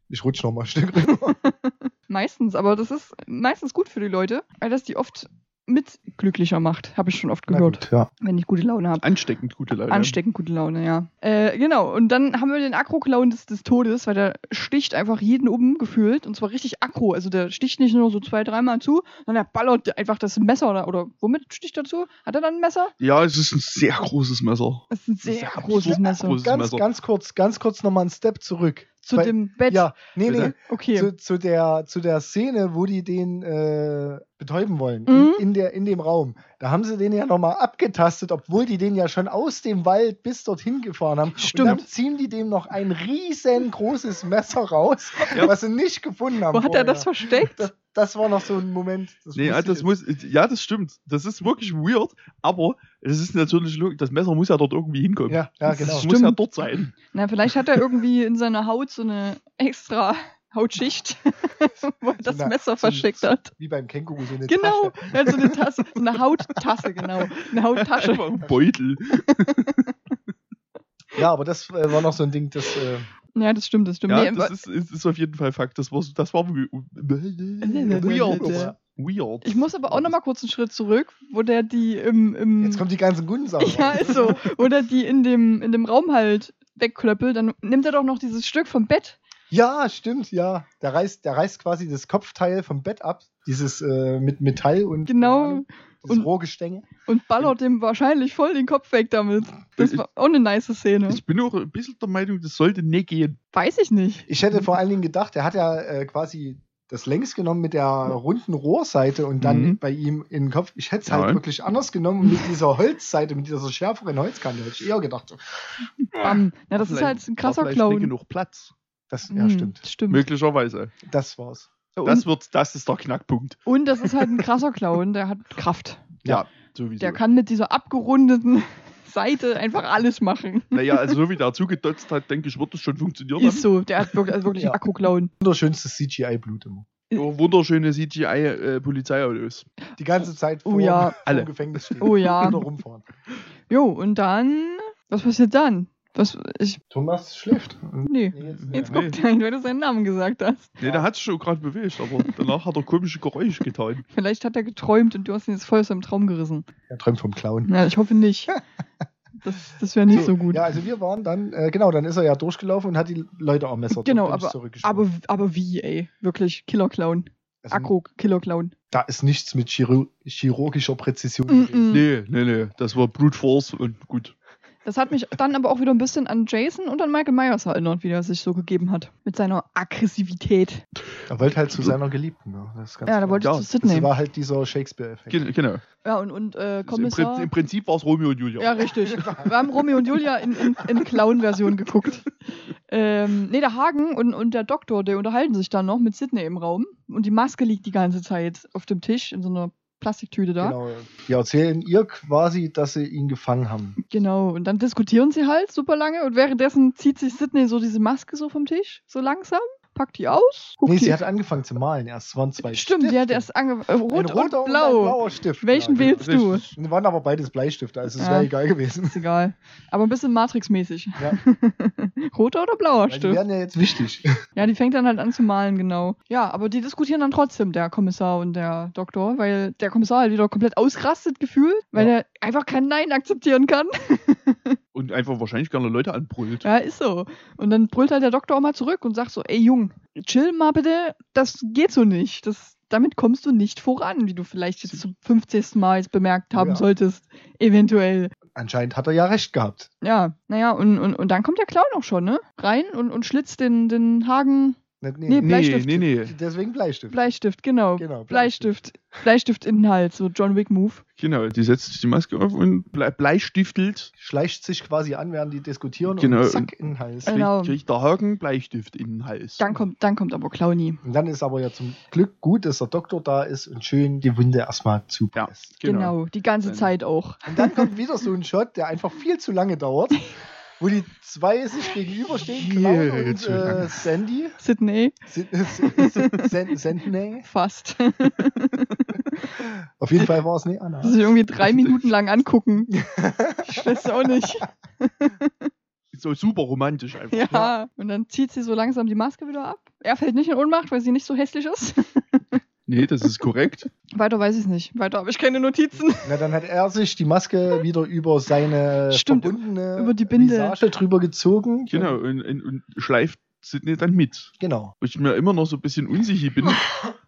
Ich rutsch noch mal ein Stück rüber. [LAUGHS] meistens, aber das ist meistens gut für die Leute, weil das die oft mit glücklicher macht. Habe ich schon oft gehört, gut, ja. wenn ich gute Laune habe. Ansteckend gute Laune. Ansteckend gute Laune, ja. Äh, genau, und dann haben wir den Akro-Clown des, des Todes, weil der sticht einfach jeden um gefühlt. Und zwar richtig aggro. Also der sticht nicht nur so zwei, dreimal zu, sondern er ballert einfach das Messer oder, oder womit sticht er zu? Hat er dann ein Messer? Ja, es ist ein sehr großes Messer. Das ist ein sehr Sehr großes Messer. groß. Ganz, Messer. ganz kurz, ganz kurz nochmal einen Step zurück. Zu Bei- dem Bett. Ja, nee, nee. Okay. Zu, zu, der, zu der Szene, wo die den äh, betäuben wollen, Mhm. in, in, der, in dem Raum. Da haben sie den ja nochmal abgetastet, obwohl die den ja schon aus dem Wald bis dorthin gefahren haben. Stimmt. Und dann ziehen die dem noch ein riesengroßes Messer raus, Ja. was sie nicht gefunden haben. Wo hat er das versteckt? Das, das war noch so ein Moment. Das Nee, ich das muss, ja, das stimmt. Das ist wirklich weird, aber es ist natürlich logisch, das Messer muss ja dort irgendwie hinkommen. Ja, ja, Das genau. muss ja Stimmt. dort sein. Na, vielleicht hat er irgendwie in seiner Haut so eine extra Hautschicht, [LAUGHS] wo er das eine- Messer so ein- versteckt hat. Wie beim Känguru, so eine Genau, Tasche. hat so eine Tasse, so eine Hauttasse, genau. Eine Hauttasche. Einfach ein Beutel. Ja, aber das äh, war noch so ein Ding, das. Äh, Ja, das stimmt, das stimmt. Ja, Nee, das ist, ist, ist auf jeden Fall Fakt. Das war, das war we- [LAUGHS] weird. Weird. ich muss aber auch noch mal kurz einen Schritt zurück, wo der die im, im jetzt kommt die ganzen guten Sachen. ja, ist so, wo der die in dem, in dem Raum halt wegklöppelt, dann nimmt er doch noch dieses Stück vom Bett. Ja, stimmt, ja. Der reißt, der reißt quasi das Kopfteil vom Bett ab. Dieses äh, mit Metall und Genau. dieses Und- Rohrgestänge. Und ballert dem wahrscheinlich voll den Kopf weg damit. Das war auch eine nice Szene. Ich bin auch ein bisschen der Meinung, das sollte nicht gehen. Weiß ich nicht. Ich hätte vor allen Dingen gedacht, er hat ja äh, quasi das längs genommen mit der runden Rohrseite und dann Mhm. bei ihm in den Kopf. Ich hätte es Ja. halt wirklich anders genommen mit dieser Holzseite, mit dieser schärferen Holzkante. Hätte ich eher gedacht. So, Bam. Ja, das ist halt ein krasser vielleicht nicht Clown. genug Platz. Das, ja, Mhm, stimmt. Stimmt. Möglicherweise. Das war's. Das, wird, das ist der Knackpunkt. Und das ist halt ein krasser Clown, der hat Kraft. Ja, sowieso. Der kann mit dieser abgerundeten [LAUGHS] Seite einfach alles machen. naja, also so wie der zugedotzt hat, denke ich, wird das schon funktionieren. Ist so, der hat wirklich, also wirklich Ja. Akku-Clown. Wunderschönstes CGI-Blut immer. Oh, wunderschöne CGI-Polizeiautos. Die ganze Zeit Oh vor, ja. vor Alle. dem Gefängnis stehen. Oh ja. Oder rumfahren. Jo, und dann, was passiert dann? Was, ich, Thomas schläft. nee. Nee, jetzt, Jetzt Nee. guckt er ihn, weil du seinen Namen gesagt hast. Nee, der hat sich schon gerade bewegt, aber danach hat er komische Geräusche getan. [LAUGHS] Vielleicht hat er geträumt und du hast ihn jetzt voll aus seinem Traum gerissen. Er träumt vom Clown. Ja, ich hoffe nicht. [LAUGHS] Das, das wäre nicht so, gut. Ja, also wir waren dann, äh, genau, dann ist er ja durchgelaufen und hat die Leute ermessert. Genau, und bin ich aber, aber, aber wie, ey? Wirklich, Killer-Clown. Also, Akro-Killer-Clown. Da ist nichts mit chiro chirurgischer Präzision Mm, mm. Nee, nee, nee. Das war Brute Force und gut. Das hat mich dann aber auch wieder ein bisschen an Jason und an Michael Myers erinnert, wie er sich so gegeben hat. Mit seiner Aggressivität. Er wollte halt zu seiner Geliebten. Ne? Das ist ganz Ja, da wollte Ja, ich zu Das Sydney. war halt dieser Shakespeare-Effekt. Gen genau. Ja, und, und äh, Im, Kommissar. Im Prinzip war es Romeo und Julia. Ja, richtig. Wir haben Romeo und Julia in, in, in Clown-Version geguckt. Ähm, nee, der Hagen und, und der Doktor, die unterhalten sich dann noch mit Sydney im Raum. Und die Maske liegt die ganze Zeit auf dem Tisch in so einer Plastiktüte da. Genau. Die erzählen ihr quasi, dass sie ihn gefangen haben. Genau, und dann diskutieren sie halt super lange und währenddessen zieht sich Sydney so diese Maske so vom Tisch, so langsam, packt die aus. Nee, die sie hat angefangen zu malen erst. Waren zwei Stimmt, die Stifte. hat erst ange äh, rot roter und blau. blauer Stift. Welchen ja, genau. wählst du? Richtig. Und waren aber beides Bleistifte, also es Ja. wäre egal gewesen. Ist egal. Aber ein bisschen Matrix-mäßig. Ja. [LAUGHS] Roter oder blauer Weil die Stift? wären ja jetzt wichtig. [LAUGHS] Ja, die fängt dann halt an zu malen, genau. Ja, aber die diskutieren dann trotzdem, der Kommissar und der Doktor, weil der Kommissar halt wieder komplett ausrastet gefühlt, weil Ja. er einfach kein Nein akzeptieren kann. [LAUGHS] Und einfach wahrscheinlich gerne Leute anbrüllt. Ja, ist so. Und dann brüllt halt der Doktor auch mal zurück und sagt so, ey Jung, chill mal bitte, das geht so nicht. Das, damit kommst du nicht voran, wie du vielleicht jetzt zum 50. Mal jetzt bemerkt haben Ja. solltest. Eventuell. Anscheinend hat er ja recht gehabt. Ja, naja, und, und, und dann kommt der Clown auch schon, ne? Rein und, und schlitzt den, den Hagen Nee, Nee, Bleistift. nee, nee. Deswegen Bleistift. Bleistift, genau. Genau, Bleistift. Bleistift in den Hals, so John Wick Move. Genau, die setzt sich die Maske auf und ble bleistiftelt. Schleicht sich quasi an, während die diskutieren Genau, und zack in den Hals. Genau. Kriegt, kriegt der Haken Bleistift in den Hals. Dann kommt, dann kommt aber Clowny. Und dann ist aber ja zum Glück gut, dass der Doktor da ist und schön die Wunde erstmal Ja, zupresst. Genau. die ganze Dann- Zeit auch. Und dann kommt [LAUGHS] wieder so ein Shot, der einfach viel zu lange dauert, wo die zwei sich gegenüberstehen, Clown Viel und äh. Sandy. Sydney, [LAUGHS] Sandney. fast. [LAUGHS] Auf jeden Fall war es nicht Anna. Das sich irgendwie drei Minuten lang angucken. Ich weiß auch nicht. [LAUGHS] So super romantisch einfach. Ja. Und dann zieht sie so langsam die Maske wieder ab. Er fällt nicht in Ohnmacht, weil sie nicht so hässlich ist. Nee, das ist korrekt. Weiter weiß ich nicht. Weiter habe ich keine Notizen. Na, dann hat er sich die Maske wieder über seine Stimmt, verbundene über die Binde. Visage drüber gezogen. Genau, und, und, und schleift Sydney dann mit. Genau. Wo ich mir immer noch so ein bisschen unsicher bin,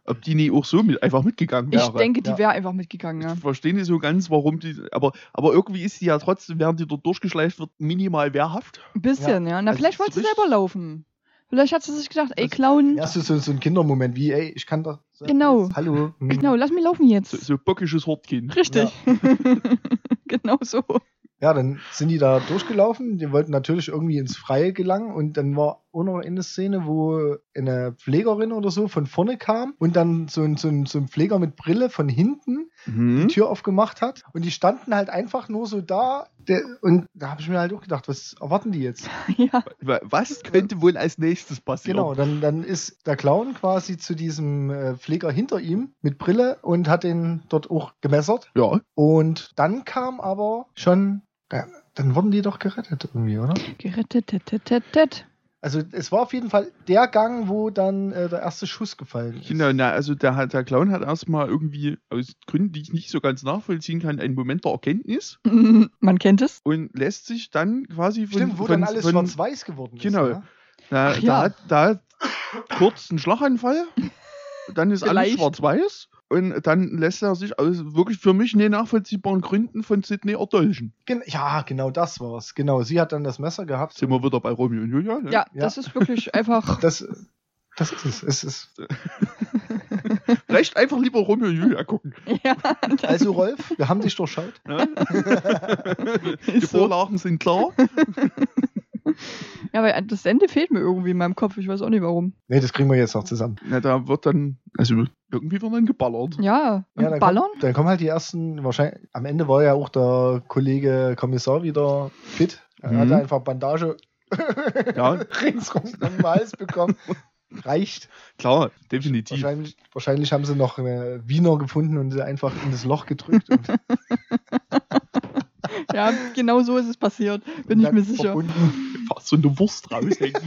ob die nie auch so mit, einfach mitgegangen wäre. Ich denke, die Ja. wäre einfach mitgegangen, ja. Ich verstehe nicht so ganz, warum die. Aber, aber irgendwie ist sie ja trotzdem, während die dort durchgeschleift wird, minimal wehrhaft. Ein bisschen, ja. Na, Also vielleicht wollte sie selber laufen. Vielleicht hat sie sich gedacht, ey, Das- Clown, Ja, so, so, so ein Kindermoment wie, ey, ich kann doch. Genau. Hallo. Hm. genau, lass mich laufen jetzt. So, so bockisches Hortkind. Richtig. [LAUGHS] genau so. Ja, dann sind die da durchgelaufen. Die wollten natürlich irgendwie ins Freie gelangen. Und dann war auch noch eine Szene, wo eine Pflegerin oder so von vorne kam und dann so ein, so ein, so ein Pfleger mit Brille von hinten Mhm. die Tür aufgemacht hat. Und die standen halt einfach nur so da. Der, und da habe ich mir halt auch gedacht, was erwarten die jetzt? [LAUGHS] Ja. Wa- Was könnte wohl als nächstes passieren? Genau, dann, dann ist der Clown quasi zu diesem äh, Pfleger hinter ihm mit Brille und hat ihn dort auch gemessert. Ja, Und dann kam aber schon, ja, dann wurden die doch gerettet irgendwie, oder? Gerettet, Also es war auf jeden Fall der Gang, wo dann äh, der erste Schuss gefallen ist. genau. Na, also der, hat- der Clown hat erstmal irgendwie, aus Gründen, die ich nicht so ganz nachvollziehen kann, einen Moment der Erkenntnis [LAUGHS] Man kennt es. und lässt sich dann quasi von. Stimmt, wo von, dann alles schwarz-weiß geworden ist. Genau. Ne? Da, Ach da, ja. hat, da hat kurz ein Schlaganfall, [LAUGHS] dann ist alles schwarz-weiß und dann lässt er sich aus wirklich für mich nicht nachvollziehbaren Gründen von Sydney erdolchen. Gen ja, genau das war's. Genau, sie hat dann das Messer gehabt. Sind wir wieder bei Romeo und Julia? Ne? Ja, Ja. das ist wirklich einfach. [LAUGHS] Das, das ist es. es ist, [LAUGHS] Vielleicht einfach lieber Romeo und Julia gucken. [LAUGHS] ja, also Rolf, wir haben dich durchschaut. Ne? Die. Vorlagen sind klar. Ja, aber das Ende fehlt mir irgendwie in meinem Kopf. Ich weiß auch nicht warum. Nee, das kriegen wir jetzt noch zusammen. Na, da wird dann, also irgendwie wird dann geballert. Ja, und Ja, dann, Ballern? Kommt, dann kommen halt die ersten, wahrscheinlich, am Ende war ja auch der Kollege Kommissar wieder fit. Er Mhm. hatte einfach Bandage [LAUGHS] Ja, [LAUGHS] ringsrum am Hals bekommen. Reicht. klar, definitiv. Wahrscheinlich, wahrscheinlich haben sie noch eine Wiener gefunden und sie einfach in das Loch gedrückt. Und [LAUGHS] Ja, genau so ist es passiert, bin ich mir sicher. verbunden. Fast so eine Wurst raushängen.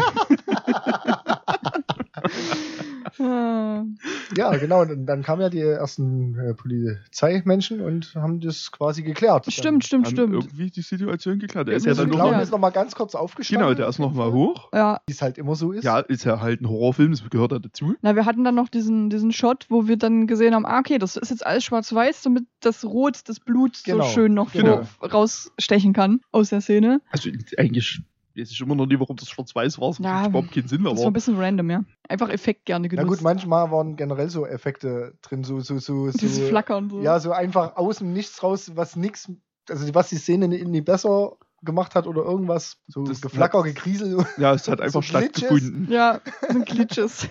Ja, genau. Und dann, dann kamen ja die ersten äh, Polizeimenschen und haben das quasi geklärt. Stimmt, stimmt, Haben stimmt. irgendwie die Situation geklärt. Der ist ja dann noch mal, ist noch mal ganz kurz aufgestanden. Genau, der ist noch mal hoch. Ja, Wie es halt immer so ist. Ja, ist ja halt ein Horrorfilm, das gehört ja dazu. na, wir hatten dann noch diesen, diesen Shot, wo wir dann gesehen haben, ah, okay, das ist jetzt alles schwarz-weiß, damit das Rot, das Blut Genau, so schön noch genau. rausstechen kann aus der Szene. Also eigentlich weiß ich immer noch nie, warum das schwarz-weiß war. Das Ja, macht überhaupt keinen Sinn, Das war aber ein bisschen random, ja. Einfach Effekt gerne Na genutzt. gut, manchmal waren generell so Effekte drin, so, so, so, [LAUGHS] Dieses so. Flackern so. Ja, so einfach aus dem Nichts raus, was nix, also was die Szene nie, nie besser gemacht hat oder irgendwas. So Das- Geflacker, Gekriesel. ja, es hat [LAUGHS] einfach So Glitches. stattgefunden. Ja, sind Glitches.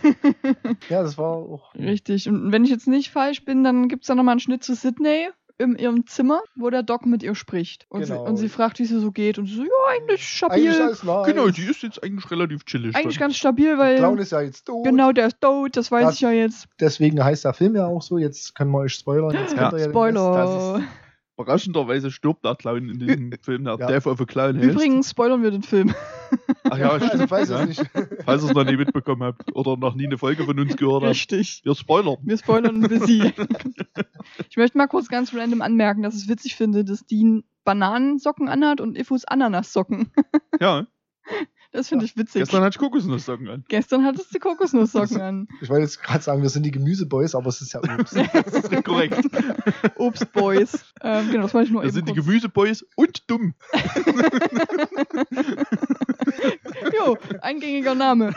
Ja, das war auch. Richtig. Und wenn ich jetzt nicht falsch bin, dann gibt's da nochmal einen Schnitt zu Sydney in ihrem Zimmer, wo der Doc mit ihr spricht. Und, Genau. sie, und sie fragt, wie es ihr so geht. Und sie so, ja, eigentlich stabil. Eigentlich. Genau, die ist jetzt eigentlich relativ chillig. Eigentlich dann. ganz stabil, Der weil. Clown ist ja jetzt tot. Genau, der ist tot, das weiß Das- ich ja jetzt. Deswegen heißt der Film ja auch so. Jetzt können wir euch spoilern. Jetzt Ja. kennt ihr ja den Rest. Überraschenderweise stirbt der Clown in diesem [LAUGHS] Film, der Ja. Death of a Clown heißt. Übrigens spoilern wir den Film. Ach ja, Also, falls ihr ja. es nicht. Falls ihr es noch nie mitbekommen habt oder noch nie eine Folge von uns gehört habt. Richtig. Wir spoilern. Wir spoilern ein bisschen. ich möchte mal kurz ganz random anmerken, dass ich es witzig finde, dass Dean Bananensocken anhat und Ifus Ananassocken. Ja, [LAUGHS] Das finde ich witzig. gestern hatte ich Kokosnusssocken an. Gestern hattest du Kokosnusssocken an. [LAUGHS] Ich wollte jetzt gerade sagen, wir sind die Gemüseboys, aber es ist ja Obst. [LAUGHS] Das ist korrekt. [LAUGHS] Obstboys. ähm, genau, das wollte ich nur Das eben sind die kurz. Gemüseboys und dumm. [LAUGHS] Jo, eingängiger Name.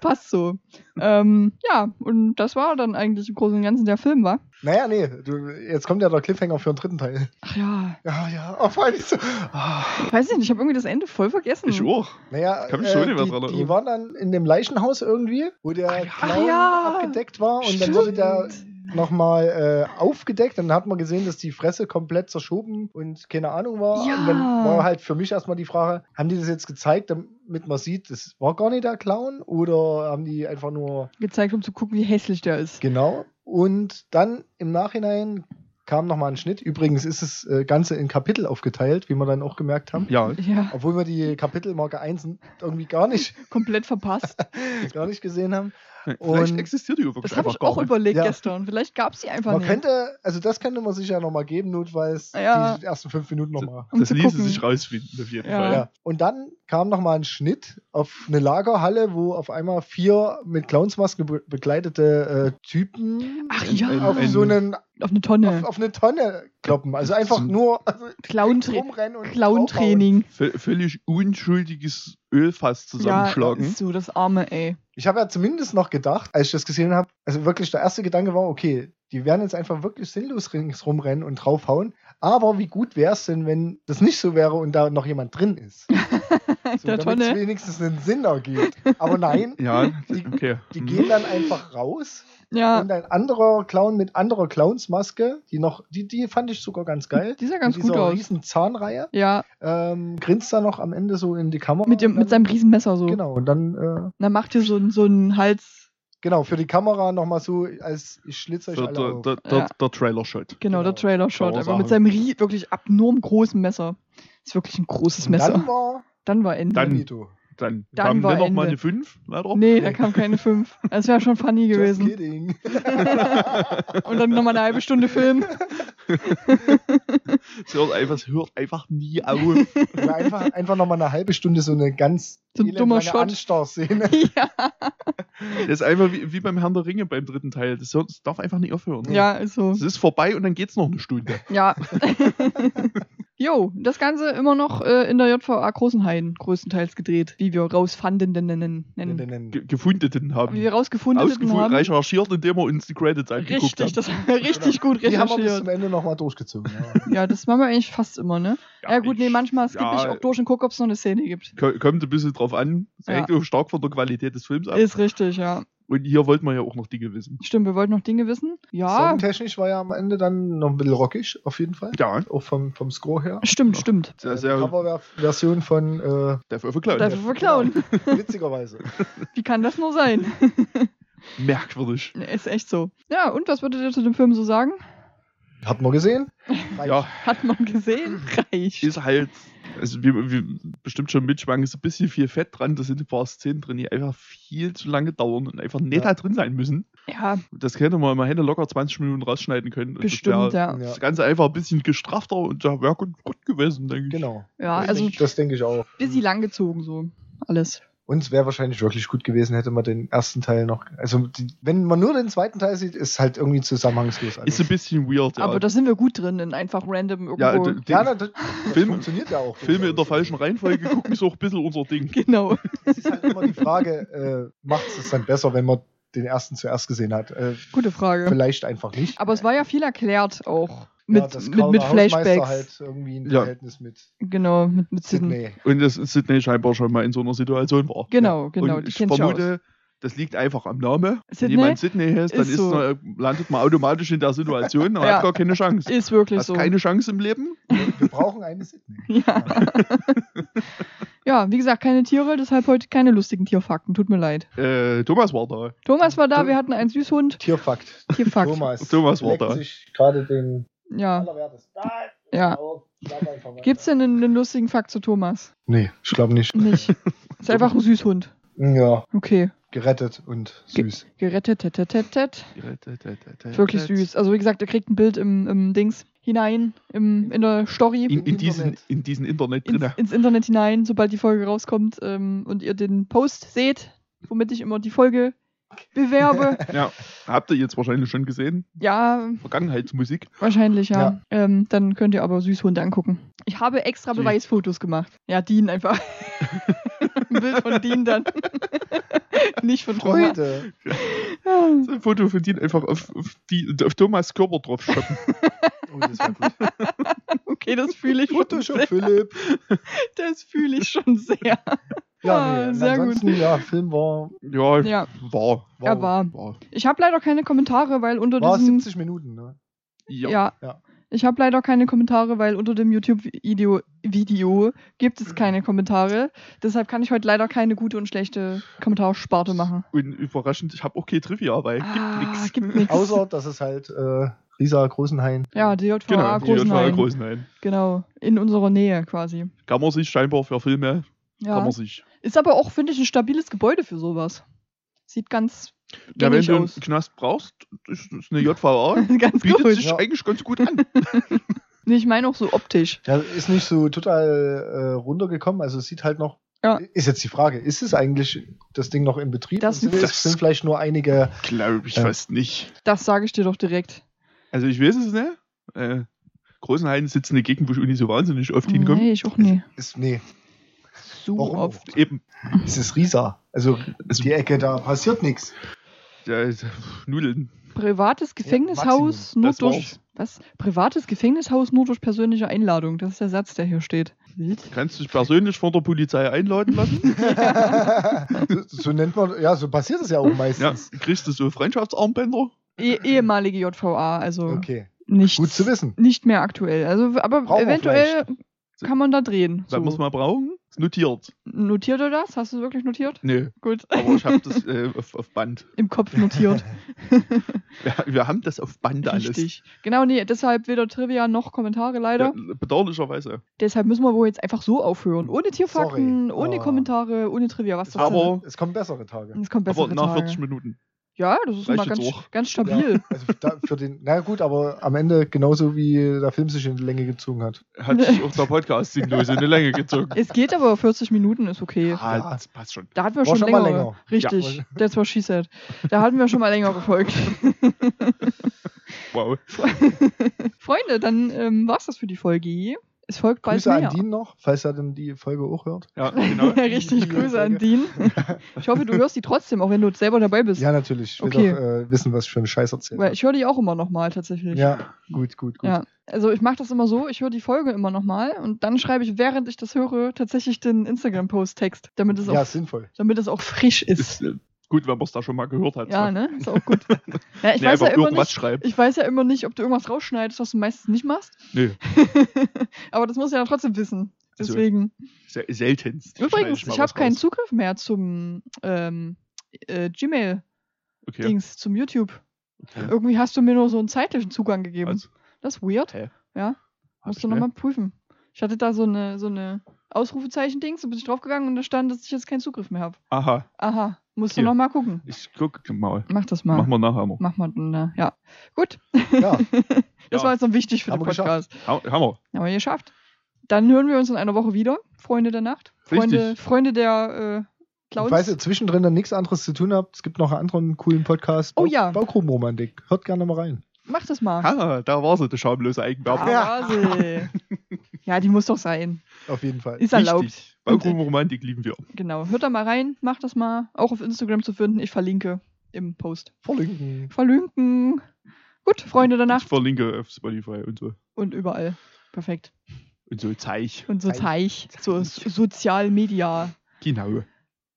Passt so. Ähm, ja, und das war dann eigentlich im Großen und Ganzen der Film, war. naja, nee, du, jetzt kommt ja der Cliffhanger für den dritten Teil. Ach ja. Ja, ja, oh, vor allem so. Ah. Ich weiß nicht, ich habe irgendwie das Ende voll vergessen. Ich auch. Naja, Kann mich schon nicht mehr die, dran die waren dann in dem Leichenhaus irgendwie, wo der Ach ja. Clown ja. abgedeckt war und dann wurde der Stimmt. Nochmal äh, aufgedeckt. Dann hat man gesehen, dass die Fresse komplett zerschoben und keine Ahnung war. Ja. Und dann war halt für mich erstmal die Frage, haben die das jetzt gezeigt, damit man sieht, das war gar nicht der Clown oder haben die einfach nur gezeigt, um zu gucken, wie hässlich der ist. genau. Und dann im Nachhinein kam nochmal ein Schnitt. Übrigens ist das äh, Ganze in Kapitel aufgeteilt, wie wir dann auch gemerkt haben. Ja, Ja, Obwohl wir die Kapitelmarke 1 irgendwie gar nicht, komplett verpasst. [LAUGHS] gar nicht gesehen haben. [LAUGHS] vielleicht existiert die wirklich Das habe ich auch nicht. überlegt Ja. gestern. Vielleicht gab es die einfach Man nicht. könnte, also das könnte man sich ja nochmal geben, notfalls Ja. die ersten fünf Minuten nochmal. um Das ließe gucken. sich rausfinden, auf jeden Ja. Fall. Ja. Und dann kam nochmal ein Schnitt auf eine Lagerhalle, wo auf einmal vier mit Clownsmaske be begleitete äh, Typen Ach ja, ein- auf ein- so einen auf eine Tonne. auf, auf eine Tonne kloppen. Also einfach So- nur also [LAUGHS] Clown-Tra rumrennen und Clown-Training. Völlig unschuldiges Ölfass Ja, zusammenschlagen. ist so das arme, ey. Ich habe ja zumindest noch gedacht, als ich das gesehen habe, also wirklich der erste Gedanke war, okay, die werden jetzt einfach wirklich sinnlos ringsrum rennen und draufhauen. Aber wie gut wäre es denn, wenn das nicht so wäre und da noch jemand drin ist? [LAUGHS] [LAUGHS] So, der damit es Tonne. wenigstens einen Sinn ergibt. Aber nein, [LAUGHS] ja, Die- okay. die Mhm. gehen dann einfach raus Ja, und ein anderer Clown mit anderer Clownsmaske, die noch, die, die fand ich sogar ganz geil. die sah ganz mit gut dieser aus. riesen Zahnreihe. Ja, Ähm, grinst da noch am Ende so in die Kamera. mit, dem, mit seinem riesen Messer so. Genau, und dann, äh, dann macht ihr so, einen- so einen Hals. genau, für die Kamera nochmal so, als ich schlitze euch Der, alle der, auf. der, der, Ja. der Trailer-Shot. Genau, der Genau. Trailer-Shot. Kann man Einfach mit seinem wirklich abnorm großen Messer. Ist wirklich ein großes Und Messer. dann war Dann war Ende. Dann-. Dann, Dann kam war dann noch mal Ende. eine 5, leider. Nee, da kam keine 5. Das wäre schon funny [LAUGHS] Just gewesen. kidding. [LAUGHS] Und dann nochmal eine halbe Stunde Film. [LAUGHS] Es hört einfach, hört einfach nie auf. Oder einfach, einfach nochmal eine halbe Stunde so eine ganz So ein dummer Shot. Anstarrszene. ja, Das [LAUGHS] ist einfach wie, wie beim Herrn der Ringe beim dritten Teil. Das, hört, das darf einfach nicht aufhören. ja, ist so. Es ist vorbei und dann geht's noch eine Stunde. Ja. [LAUGHS] Jo, das Ganze immer noch äh, in der JVA Großenhain größtenteils gedreht, wie wir rausfanden nennen. nennen. Ge gefunden haben. Wie wir rausgefunden Ausgefunden, haben. recherchiert, indem wir uns die Credits angeguckt Richtig, haben. das [LAUGHS] richtig gut Die haben wir bis recherchiert. zum Ende nochmal durchgezogen. Ja. Ja, das machen wir eigentlich fast immer, ne? Ja, gut, nee, ich- manchmal skippe ja, ich auch durch und gucke, ob es noch eine Szene gibt. ko- Kommt ein bisschen drauf an. Es Ja. hängt auch stark von der Qualität des Films ab. Ist richtig, ja. Und hier wollten wir ja auch noch Dinge wissen. Stimmt, wir wollten noch Dinge wissen. Ja, Songtechnisch war ja am Ende dann noch ein bisschen rockig, auf jeden Fall. Ja, Auch vom, vom Score her. stimmt, stimmt. sehr, Äh, sehr Coverversion von äh, Death of a Clown. Dafür verklauen. witzigerweise. [LAUGHS] Wie kann das nur sein? [LAUGHS] Merkwürdig. Ist echt so. Ja, und was würdet ihr zu dem Film so sagen? Hat man gesehen? Reicht. Ja, Hat man gesehen? [LAUGHS] Reicht. ist halt, also wie, wie bestimmt schon mitschwang, ist ein bisschen viel Fett dran. Da sind ein paar Szenen drin, die einfach viel zu lange dauern und einfach nicht Ja. da drin sein müssen. Ja, Das hätte man, man hätte locker 20 Minuten rausschneiden können. und bestimmt, das, ja. Das Ganze einfach ein bisschen gestrafter und da wäre gut, gut gewesen, denke ich. Genau. Ja, das also denk, das denke ich auch. bisschen langgezogen so. Alles. Und es wäre wahrscheinlich wirklich gut gewesen, hätte man den ersten Teil noch. Also, die, wenn man nur den zweiten Teil sieht, ist halt irgendwie zusammenhangslos. Ist ein bisschen weird, ja. Aber da sind wir gut drin, in einfach random irgendwo. ja, ja, na, das, das Film- funktioniert ja auch. Filme in der falschen Reihenfolge gucken ist auch ein bisschen unser Ding. [LAUGHS] genau. Es ist halt immer die Frage, äh, macht es dann besser, wenn man den ersten zuerst gesehen hat? Äh, Gute Frage. vielleicht einfach nicht. Aber es war ja viel erklärt auch. Mit, ja, mit, mit Flashbacks. halt irgendwie ein Ja. Verhältnis mit Genau, mit, mit Sydney. Und dass Sydney scheinbar schon mal in so einer Situation war. Genau, genau. und ich vermute, das liegt einfach am Namen. Wenn jemand Sydney heißt, dann Ist ist so. man, landet man automatisch in der Situation [LAUGHS] und Ja. hat gar keine Chance. Ist wirklich Hast so. keine Chance im Leben? Wir brauchen eine Sydney. [LAUGHS] Ja. [LAUGHS] ja, wie gesagt, keine Tiere, deshalb heute keine lustigen Tierfakten. Tut mir leid. Äh, Thomas war da. Thomas war da, wir hatten einen Süßhund. Tierfakt. Tierfakt. Thomas. Thomas war da. sich gerade den Ja. Ja. Oh, mal. Gibt's denn einen, einen lustigen Fakt zu Thomas? Nee, ich glaube nicht. Nicht. Ist einfach ein Süßhund. Ja, Okay. gerettet und Ge- süß. Gerettet, tet, tet, tet, tet. Ist wirklich süß. Also wie gesagt, er kriegt ein Bild im, im Dings hinein, im, in der Story. In, in, diesen, Internet. in diesen Internet ins, drin. ins Internet hinein, sobald die Folge rauskommt ähm, und ihr den Post seht, womit ich immer die Folge bewerbe. [LAUGHS] Ja, habt ihr jetzt wahrscheinlich schon gesehen. ja, Vergangenheitsmusik. wahrscheinlich, ja. Ja. Ähm, dann könnt ihr aber Süßhunde angucken. Ich habe extra Süß. Beweisfotos gemacht. Ja, Dean einfach. [LAUGHS] Ein Bild von Dean dann. [LAUGHS] Nicht von Thomas. Freude. Ja. So ein Foto von denen einfach auf, auf, die, auf Thomas Körper drauf schotten. Oh, das war gut. Okay, das fühle ich schon Photoshop sehr. Philipp. Das fühle ich schon sehr. Ja, Ah, nee, sehr gut. ansonsten, ja, Film war, Ja, Ja. war. Er war. war. Ich habe leider keine Kommentare, weil unter war diesem 70 Minuten, ne? Ja. Ja. Ja. Ich habe leider keine Kommentare, weil unter dem YouTube-Video Video gibt es keine Kommentare. Deshalb kann ich heute leider keine gute und schlechte Kommentarsparte machen. Und überraschend, ich habe auch keine Trivia, weil Ah, gibt nichts. Außer, dass es halt äh, Risa Großenhain. Ja, die JVA Genau, Großenhain. Großenhain. Genau, in unserer Nähe quasi. Kann man sich scheinbar für Filme, kann Ja. man sich. Ist aber auch, finde ich, ein stabiles Gebäude für sowas. Sieht ganz, Ja, wenn du einen. Knast brauchst, ist, ist eine JVA, [LAUGHS] ganz bietet gut. sich Ja. eigentlich ganz gut an. [LAUGHS] Nee, ich meine auch so optisch. Ja, ist nicht so total äh, runtergekommen. Also es sieht halt noch. Ja. Ist jetzt die Frage, ist es eigentlich das Ding noch in Betrieb? Das- sind, das- sind vielleicht nur einige. Glaube ich Ja. fast nicht. Das sage ich dir doch direkt. Also ich weiß es nicht. Äh, Großenhain sitzt in der Gegend, wo ich auch nicht so wahnsinnig oft hinkomme. Nee, ich auch nie. Ist, nee, So Warum? oft. Eben. es ist Risa. Also Also- die Ecke, da passiert nichts. Ja, Nudeln. Privates Gefängnishaus Maximum. nur Das durch. Was? Privates Gefängnishaus nur durch persönliche Einladung. Das ist der Satz, der hier steht. Wild. Kannst du dich persönlich von der Polizei einladen lassen? so, [LAUGHS] so nennt man, ja, so passiert es ja auch ja. meistens. Kriegst du so Freundschaftsarmbänder? Eh, ehemalige JVA, also Okay, nicht, gut zu wissen. nicht mehr aktuell. Also, aber Brauchen wir eventuell kann man da drehen. Wenn wir es So. mal brauchen, ist notiert. Notiert du das? Hast du es wirklich notiert? Nee, Gut. aber ich habe das [LAUGHS] äh, auf, auf Band. Im Kopf notiert. [LAUGHS] Wir, wir haben das auf Band alles. Richtig. Genau, nee, deshalb weder Trivia noch Kommentare leider. Ja, bedauerlicherweise. Deshalb müssen wir wohl jetzt einfach so aufhören. Ohne Tierfakten, Sorry. ohne Oh. Kommentare, ohne Trivia. Was das Aber- Es kommen bessere Tage. Es kommt bessere Aber nach Tage. 40 Minuten. Ja, das ist Reicht immer ganz, auch. ganz stabil. Ja, also da, für den, na gut, aber am Ende genauso wie der Film sich in die Länge gezogen hat. Hat sich auch der Podcast sinnlos in die Länge gezogen. Es geht aber 40 Minuten, ist okay. Ah, Ja. das passt schon. Da hatten wir War schon, länger. länger. Richtig, Ja. that's what she said. Da hatten wir schon mal länger gefolgt. [LAUGHS] Wow. [LAUGHS] Freunde, dann ähm, war's das für die Folge. Es folgt bald Grüße mehr. an Dean noch, falls er dann die Folge auch hört. Ja, genau. Ja, [LAUGHS] richtig, Grüße an. Dean. Ich hoffe, du [LAUGHS] hörst die trotzdem, auch wenn du selber dabei bist. Ja, natürlich. Ich will Okay. doch äh, wissen, was ich für einen Scheiß erzählt Weil ich höre die auch immer nochmal tatsächlich. Ja, gut, gut, gut. Ja, also ich mache das immer so, ich höre die Folge immer nochmal und dann schreibe ich, während ich das höre, tatsächlich den Instagram-Post-Text, damit, es Ja, auch- sinnvoll. damit es auch frisch ist. Ist äh, gut, wenn man es da schon mal gehört hat. Ja, so. ne? Ist auch gut. [LAUGHS] Ja, ich, nee, weiß ja immer nicht, schreibt. ich weiß ja immer nicht, ob du irgendwas rausschneidest, was du meistens nicht machst. Nö, [LAUGHS] Aber das muss ich ja trotzdem wissen. Also, Deswegen. se seltenst. Übrigens, ich habe keinen. Zugriff mehr zum ähm, äh, Gmail-Dings, Okay. zum YouTube. Okay. Irgendwie hast du mir nur so einen zeitlichen Zugang gegeben. Also, Das ist weird. Hä? Ja, Hab musst du nochmal prüfen. Ich hatte da so eine, so eine Ausrufezeichen-Dings, da bin ich draufgegangen und da stand, dass ich jetzt keinen Zugriff mehr habe. Aha, Aha, musst du Hier. nochmal gucken. ich guck mal. Mach das mal. Machen wir nachher noch. Mach mal dann, äh, ja. Gut, Ja, [LAUGHS] das Ja. war jetzt noch wichtig für Haben den wir Podcast. Ha- Hammer. Haben wir geschafft. Dann hören wir uns in einer Woche wieder. Freunde der Nacht. Freunde, Richtig. Freunde der äh, Clowns. falls ihr zwischendrin dann nichts anderes zu tun habt, es gibt noch einen anderen coolen Podcast. Oh ja. Baugrubenromantik. Hört gerne mal rein. Mach das mal. Ha, da war sie, die schamlose Eigenwerbung. Ah, war [LAUGHS] sie. ja, die muss doch sein. Auf jeden Fall. Ist erlaubt. Richtig. Baugrubenromantik lieben wir. Genau. Hört da mal rein, macht das mal. Auch auf Instagram zu finden. Ich verlinke im Post. Verlinken. Verlinken. Gut, Freunde der Ich verlinke auf Spotify und so. und überall. Perfekt. Und so Zeich. Und so Zeich. Zeich. So so Sozialmedia. Genau.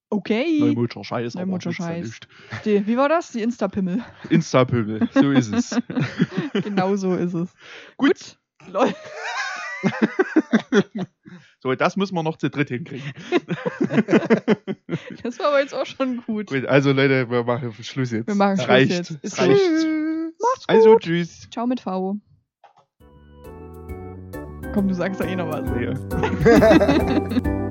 Okay. Neumutscher Scheiß. Neumutscher Scheiß. Die, wie war das? Die Insta-Pimmel. Insta-Pöbel. So ist es. [LAUGHS] genau so ist es. Gut. Lol. [LAUGHS] So, das müssen wir noch zu dritt hinkriegen. [LAUGHS] Das war aber jetzt auch schon gut. Also Leute, wir machen Schluss jetzt. Wir machen Es Schluss reicht. jetzt. Ist Es reicht. Macht's gut. Also, tschüss. Ciao mit V. Komm, du sagst da eh noch was. Ja. [LAUGHS]